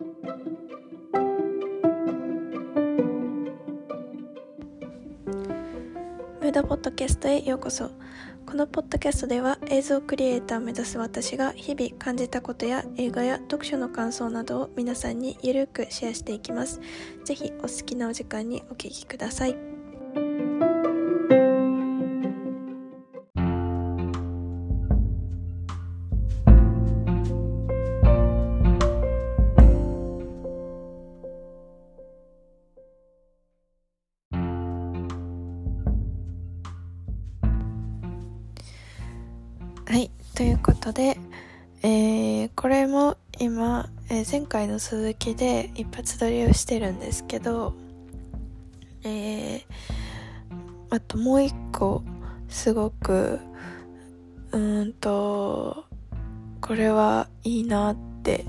ムードポッドキャストへようこそ。このポッドキャストでは映像クリエイターを目指す私が日々感じたことや映画や読書の感想などを皆さんにゆるくシェアしていきます。ぜひお好きなお時間にお聞きください。ということで、えー、これも今、えー、前回の続きで一発撮りをしてるんですけど、えー、あともう一個すごくうんとこれはいいなって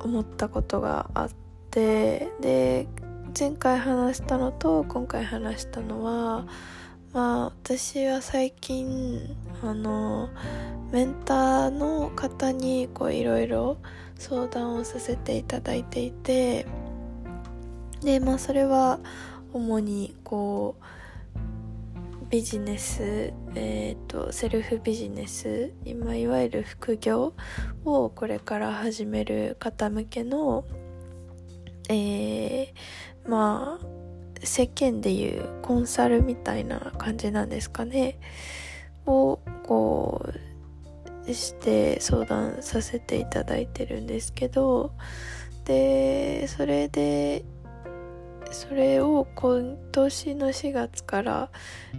思ったことがあってで前回話したのと今回話したのはまあ私は最近あのメンターの方にこういろいろ相談をさせていただいていてでまあそれは主にこうビジネス、えーと、セルフビジネス今いわゆる副業をこれから始める方向けの、えー、まあ世間でいうコンサルみたいな感じなんですかね。をこうして相談させていただいてるんですけどでそれでそれを今年の4月から、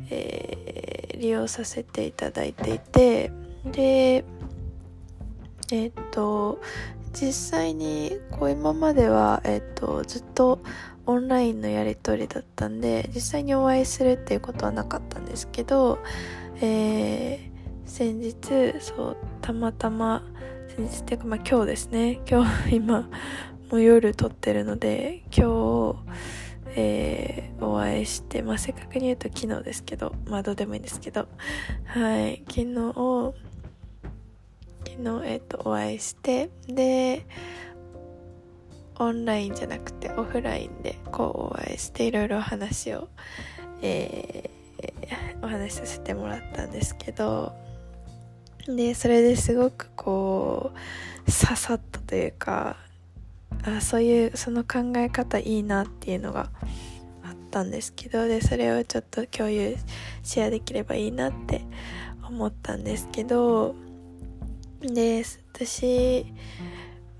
えー、利用させていただいていてでえっ、と実際にこう今までは、えっ、とずっとオンラインのやり取りだったんで実際にお会いするっていうことはなかったんですけど、えー、先日そうたまたま先日っていうかまあ今日ですね。今日今もう夜撮ってるので今日、えー、お会いしてまあ正確に言うと昨日ですけどまあどうでもいいんですけどはい。昨日昨日え、ー、とお会いしてでオンラインじゃなくてオフラインでこうお会いしていろいろお話を、えー、お話しさせてもらったんですけどでそれですごくこう刺さったというかあそういうその考え方いいなっていうのがあったんですけどでそれをちょっと共有シェアできればいいなって思ったんですけどで私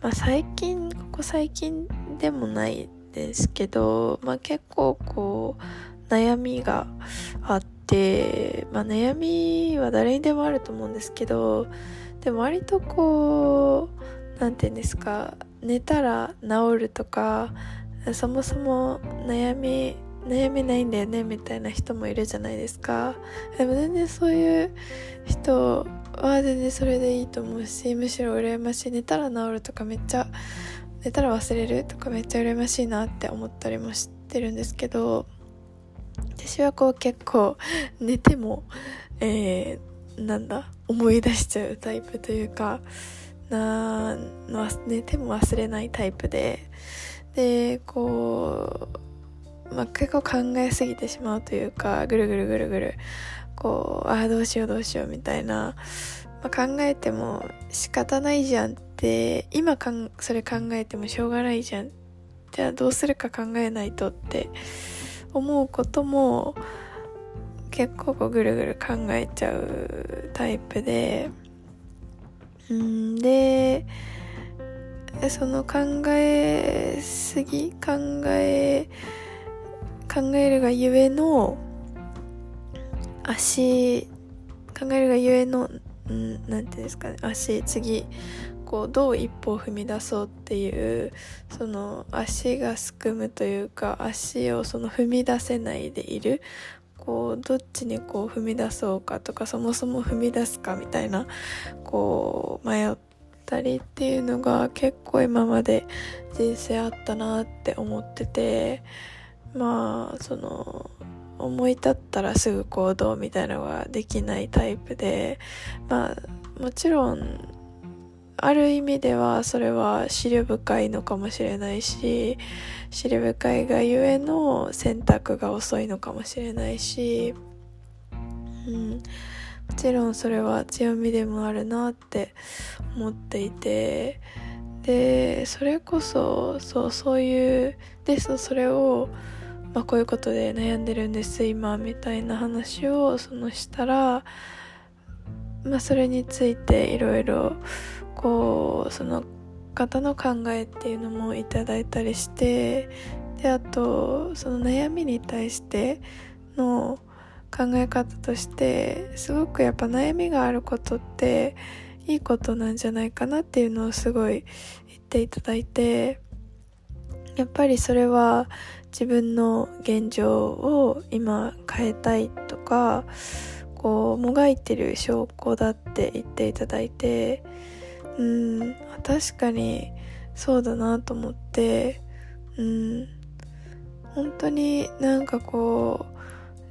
まあ、最近ここ最近でもないですけど、まあ、結構こう悩みがあって、まあ、悩みは誰にでもあると思うんですけどでも割とこう何て言うんですか寝たら治るとかそもそも悩み悩みないんだよねみたいな人もいるじゃないですか。でも全然そういう人は全然それでいいと思うしむしろ羨ましい。寝たら治るとかめっちゃ寝たら忘れるとかめっちゃ羨ましいなって思ったりもしてるんですけど私はこう結構寝てもえー、なんだ思い出しちゃうタイプというかな寝ても忘れないタイプで。でこう、まあ、結構考えすぎてしまうというかぐるぐるぐるぐるこうああどうしようどうしようみたいな、まあ、考えても仕方ないじゃんって今かんそれ考えてもしょうがないじゃん。じゃあどうするか考えないとって思うことも結構こうぐるぐる考えちゃうタイプでうんでその考えすぎ考え考えるがゆえの足考えるがゆえの何て言うんですかね。足次こうどう一歩を踏み出そうっていうその足がすくむというか足をその踏み出せないでいるこうどっちにこう踏み出そうかとかそもそも踏み出すかみたいなこう迷ったりっていうのが結構今まで人生あったなって思っててまあその思い立ったらすぐ行動みたいなのができないタイプでまあもちろんある意味ではそれは資料深いのかもしれないし資料深いがゆえの選択が遅いのかもしれないし、うん、もちろんそれは強みでもあるなって思っていてでそれこそそうそういうでそれを、まあ、こういうことで悩んでるんです今みたいな話をそのしたら、まあ、それについていろいろこうその方の考えっていうのもいただいたりしてであとその悩みに対しての考え方としてすごくやっぱ悩みがあることっていいことなんじゃないかなっていうのをすごい言っていただいてやっぱりそれは自分の現状を今変えたいとかこうもがいてる証拠だって言っていただいてうん確かにそうだなと思ってうん本当になんかこう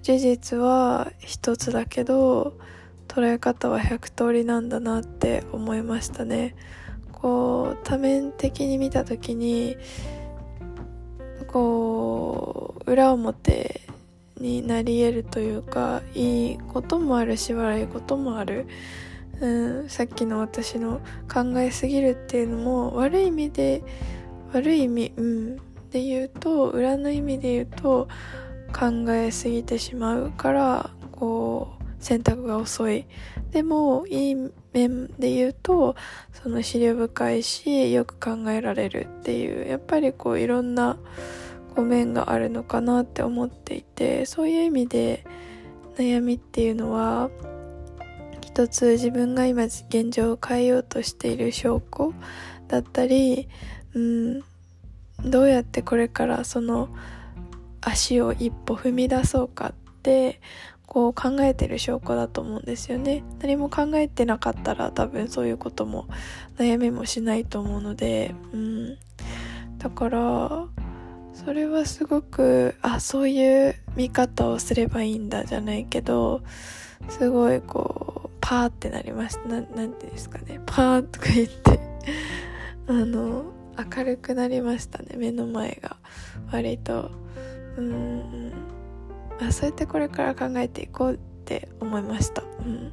事実は一つだけど捉え方は100通りなんだなって思いましたね。こう多面的に見た時にこう裏表になり得るというかいいこともあるし悪いこともある、うん、さっきの私の考えすぎるっていうのも悪い意味で悪い意味、うん、で言うと裏の意味で言うと考えすぎてしまうからこう選択が遅い。でもいい面で言うとその資料深いしよく考えられるっていうやっぱりこういろんなこう面があるのかなって思っていてそういう意味で悩みっていうのは一つ自分が今現状を変えようとしている証拠だったり、うん、どうやってこれからその足を一歩踏み出そうかってこう考えてる証拠だと思うんですよね。何も考えてなかったら多分そういうことも悩みもしないと思うのでうん。だからそれはすごくあそういう見方をすればいいんだじゃないけどすごいこうパーってなりました。ななんていうんですかね。パーとか言って あの明るくなりましたね。目の前が。割と。うん。あそうやってこれから考えていこうって思いました、うん、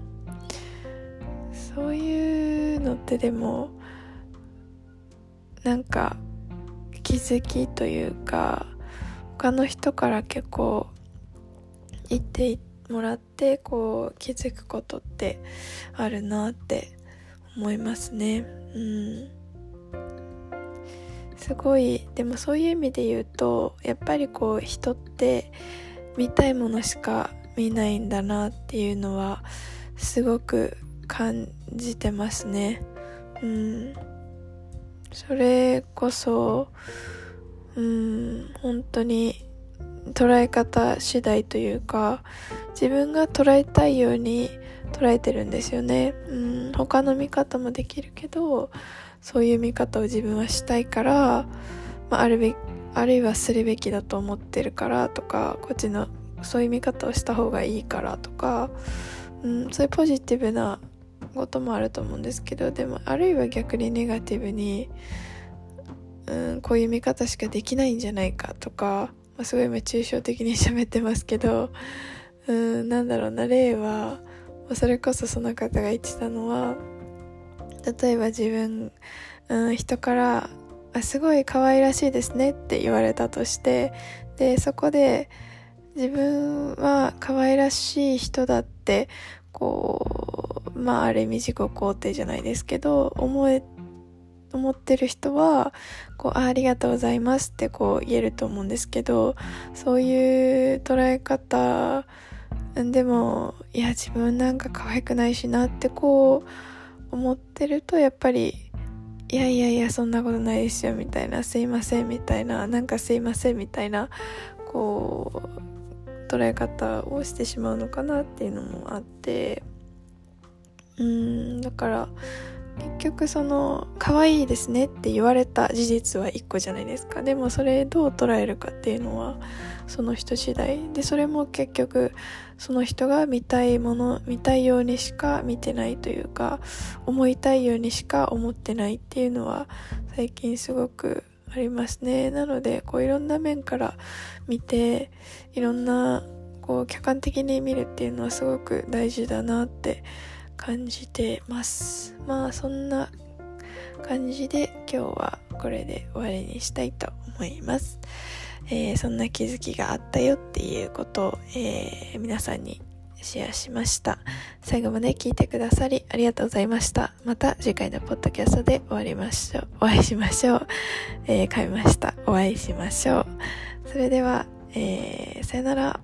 そういうのってでもなんか気づきというか他の人から結構言ってもらってこう気づくことってあるなって思いますね。うん。すごい。でもそういう意味で言うとやっぱりこう人って見たいものしか見ないんだなっていうのはすごく感じてますね。うん。それこそうん本当に捉え方次第というか自分が捉えたいように捉えてるんですよね。うん他の見方もできるけどそういう見方を自分はしたいから、まあ、あるべあるいはするべきだと思ってるからとかこっちのそういう見方をした方がいいからとか、うん、そういうポジティブなこともあると思うんですけどでもあるいは逆にネガティブに、うん、こういう見方しかできないんじゃないかとか、まあ、すごい今抽象的に喋ってますけど、うん、なんだろうな例はまそれこそその方が言ってたのは例えば自分、うん、人からあすごい可愛らしいですねって言われたとしてでそこで自分は可愛らしい人だってこうまあある意味自己肯定じゃないですけど思え思ってる人はこうあありがとうございますってこう言えると思うんですけどそういう捉え方でもいや自分なんか可愛くないしなってこう思ってるとやっぱりいやいやいやそんなことないですよみたいなすいませんみたいななんかすいませんみたいなこう捉え方をしてしまうのかなっていうのもあって。うんだから結局その可愛いですねって言われた事実は1個じゃないですか。でもそれどう捉えるかっていうのはその人次第。でそれも結局その人が見たいもの見たいようにしか見てないというか思いたいようにしか思ってないっていうのは最近すごくありますね。なのでこういろんな面から見ていろんなこう客観的に見るっていうのはすごく大事だなって感じてます。まあそんな感じで今日はこれで終わりにしたいと思います、えー、そんな気づきがあったよっていうことを、えー、皆さんにシェアしました。最後まで聞いてくださりありがとうございました。また次回のポッドキャストで終わりましょう。お会いしましょう、えー、噛みました。お会いしましょう。それでは、えー、さよなら。